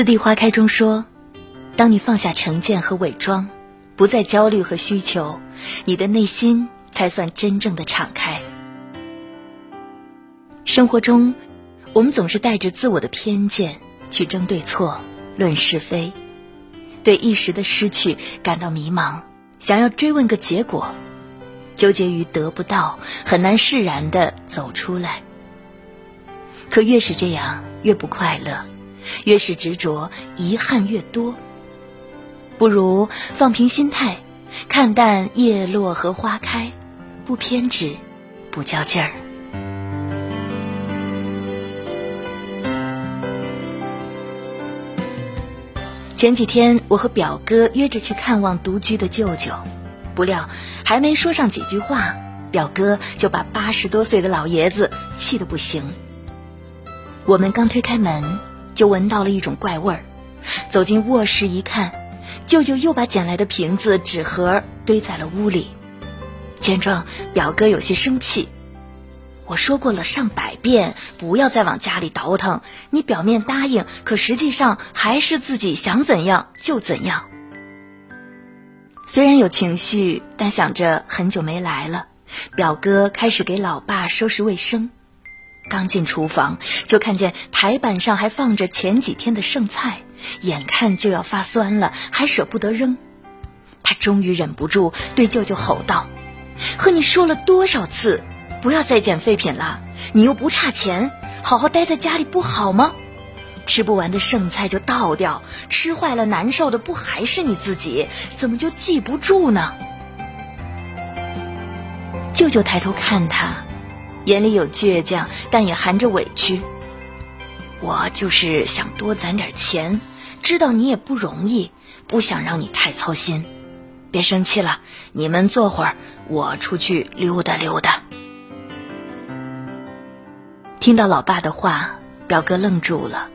次第花开中说：“当你放下成见和伪装，不再焦虑和需求，你的内心才算真正的敞开。”生活中，我们总是带着自我的偏见去争对错、论是非，对一时的失去感到迷茫，想要追问个结果，纠结于得不到，很难释然的走出来。可越是这样，越不快乐。越是执着，遗憾越多。不如放平心态，看淡叶落和花开，不偏执，不较劲儿。前几天，我和表哥约着去看望独居的舅舅，不料还没说上几句话，表哥就把八十多岁的老爷子气得不行。我们刚推开门。就闻到了一种怪味儿，走进卧室一看，舅舅又把捡来的瓶子、纸盒堆在了屋里。见状，表哥有些生气。我说过了上百遍，不要再往家里倒腾。你表面答应，可实际上还是自己想怎样就怎样。虽然有情绪，但想着很久没来了，表哥开始给老爸收拾卫生。刚进厨房，就看见台板上还放着前几天的剩菜，眼看就要发酸了，还舍不得扔。他终于忍不住对舅舅吼道：“和你说了多少次，不要再捡废品了！你又不差钱，好好待在家里不好吗？吃不完的剩菜就倒掉，吃坏了难受的不还是你自己？怎么就记不住呢？”舅舅抬头看他。眼里有倔强，但也含着委屈。我就是想多攒点钱，知道你也不容易，不想让你太操心。别生气了，你们坐会儿，我出去溜达溜达。听到老爸的话，表哥愣住了，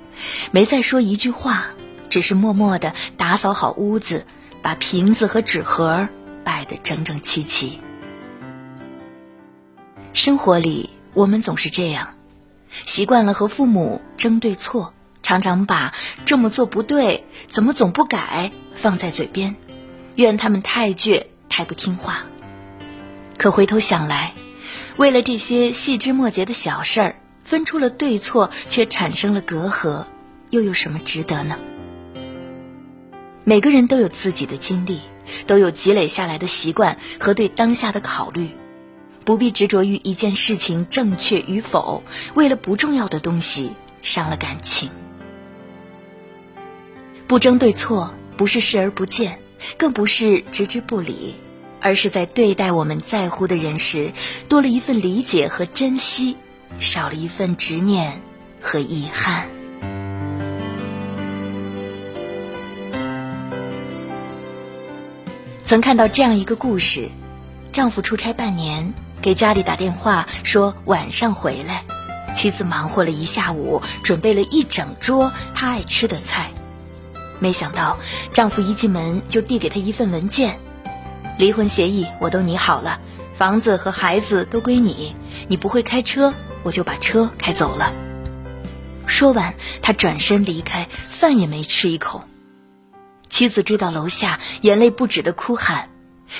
没再说一句话，只是默默的打扫好屋子，把瓶子和纸盒摆得整整齐齐。生活里，我们总是这样，习惯了和父母争对错，常常把这么做不对，怎么总不改放在嘴边，怨他们太倔、太不听话。可回头想来，为了这些细枝末节的小事儿，分出了对错，却产生了隔阂，又有什么值得呢？每个人都有自己的经历，都有积累下来的习惯和对当下的考虑。不必执着于一件事情正确与否，为了不重要的东西伤了感情。不争对错，不是视而不见，更不是置之不理，而是在对待我们在乎的人时，多了一份理解和珍惜，少了一份执念和遗憾。曾看到这样一个故事：丈夫出差半年。给家里打电话说晚上回来，妻子忙活了一下午，准备了一整桌她爱吃的菜。没想到丈夫一进门就递给她一份文件，离婚协议我都拟好了，房子和孩子都归你。你不会开车，我就把车开走了。说完，他转身离开，饭也没吃一口。妻子追到楼下，眼泪不止的哭喊。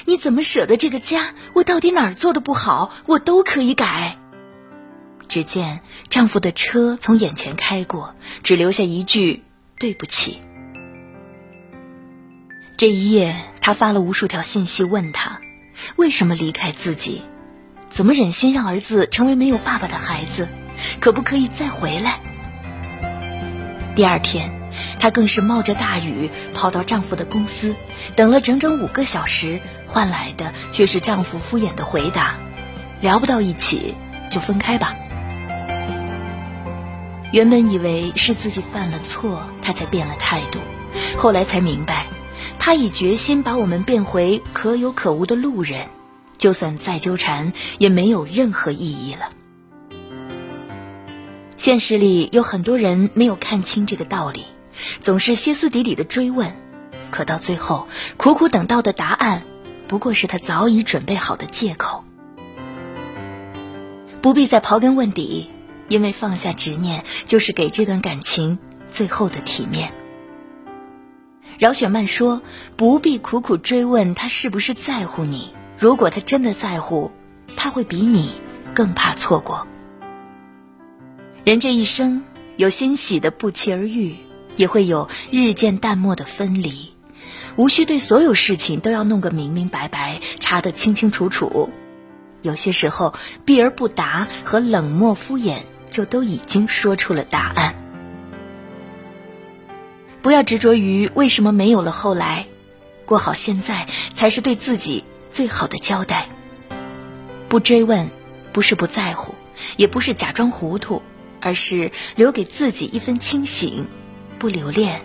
你怎么舍得这个家？我到底哪儿做的不好？我都可以改。只见丈夫的车从眼前开过，只留下一句“对不起”。这一夜，她发了无数条信息问他：为什么离开自己？怎么忍心让儿子成为没有爸爸的孩子？可不可以再回来？第二天。她更是冒着大雨跑到丈夫的公司，等了整整五个小时，换来的却是丈夫敷衍的回答：“聊不到一起，就分开吧。”原本以为是自己犯了错，他才变了态度，后来才明白，他已决心把我们变回可有可无的路人，就算再纠缠，也没有任何意义了。现实里有很多人没有看清这个道理。总是歇斯底里的追问，可到最后，苦苦等到的答案，不过是他早已准备好的借口。不必再刨根问底，因为放下执念，就是给这段感情最后的体面。饶雪漫说：“不必苦苦追问他是不是在乎你，如果他真的在乎，他会比你更怕错过。人这一生，有欣喜的不期而遇，也会有日渐淡漠的分离。无需对所有事情都要弄个明明白白，查得清清楚楚。有些时候，避而不答和冷漠敷衍，就都已经说出了答案。”不要执着于为什么没有了后来，过好现在才是对自己最好的交代。不追问，不是不在乎，也不是假装糊涂，而是留给自己一分清醒，不留恋，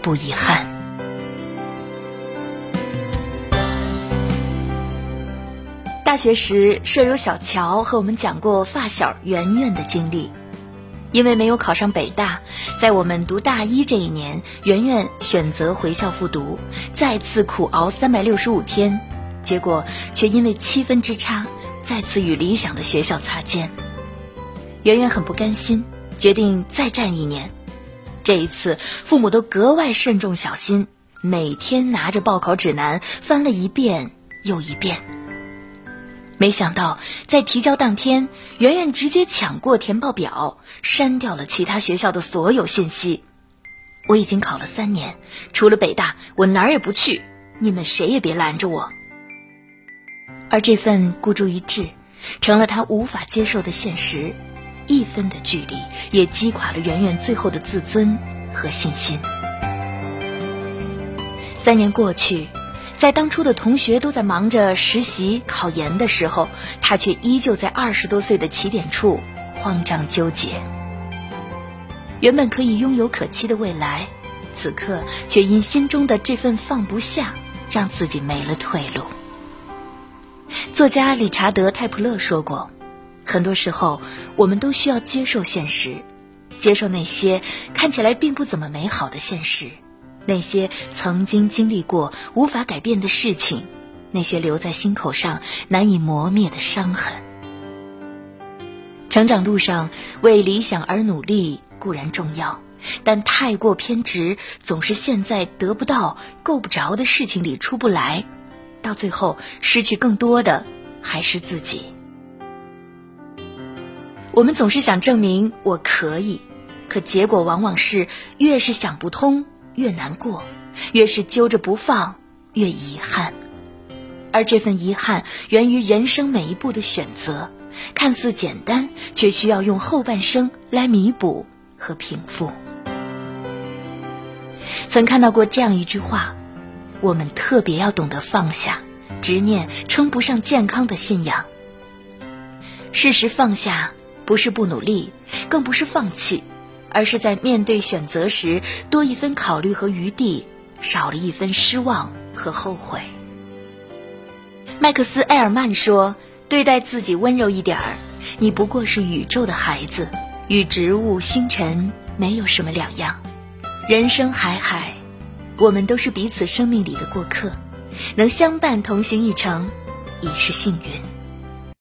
不遗憾。大学时，舍友小乔和我们讲过发小圆圆的经历。因为没有考上北大，在我们读大一这一年，圆圆选择回校复读，再次苦熬三百六十五天，结果却因为七分之差，再次与理想的学校擦肩。圆圆很不甘心，决定再战一年。这一次，父母都格外慎重小心，每天拿着报考指南翻了一遍又一遍。没想到，在提交当天，圆圆直接抢过填报表，删掉了其他学校的所有信息。我已经考了三年，除了北大，我哪儿也不去。你们谁也别拦着我。而这份孤注一掷，成了他无法接受的现实。一分的距离，也击垮了圆圆最后的自尊和信心。三年过去。在当初的同学都在忙着实习考研的时候，他却依旧在二十多岁的起点处慌张纠结。原本可以拥有可期的未来，此刻却因心中的这份放不下，让自己没了退路。作家理查德·泰普勒说过：“很多时候，我们都需要接受现实，接受那些看起来并不怎么美好的现实。”那些曾经经历过无法改变的事情，那些留在心口上难以磨灭的伤痕。成长路上为理想而努力固然重要，但太过偏执，总是陷在得不到、够不着的事情里出不来，到最后失去更多的还是自己。我们总是想证明我可以，可结果往往是越是想不通。越难过，越是揪着不放，越遗憾。而这份遗憾源于人生每一步的选择，看似简单，却需要用后半生来弥补和平复。曾看到过这样一句话：我们特别要懂得放下，执念称不上健康的信仰。适时放下，不是不努力，更不是放弃。而是在面对选择时多一分考虑和余地，少了一分失望和后悔。麦克斯·埃尔曼说：“对待自己温柔一点儿，你不过是宇宙的孩子，与植物、星辰没有什么两样。人生海海，我们都是彼此生命里的过客，能相伴同行一程，已是幸运。”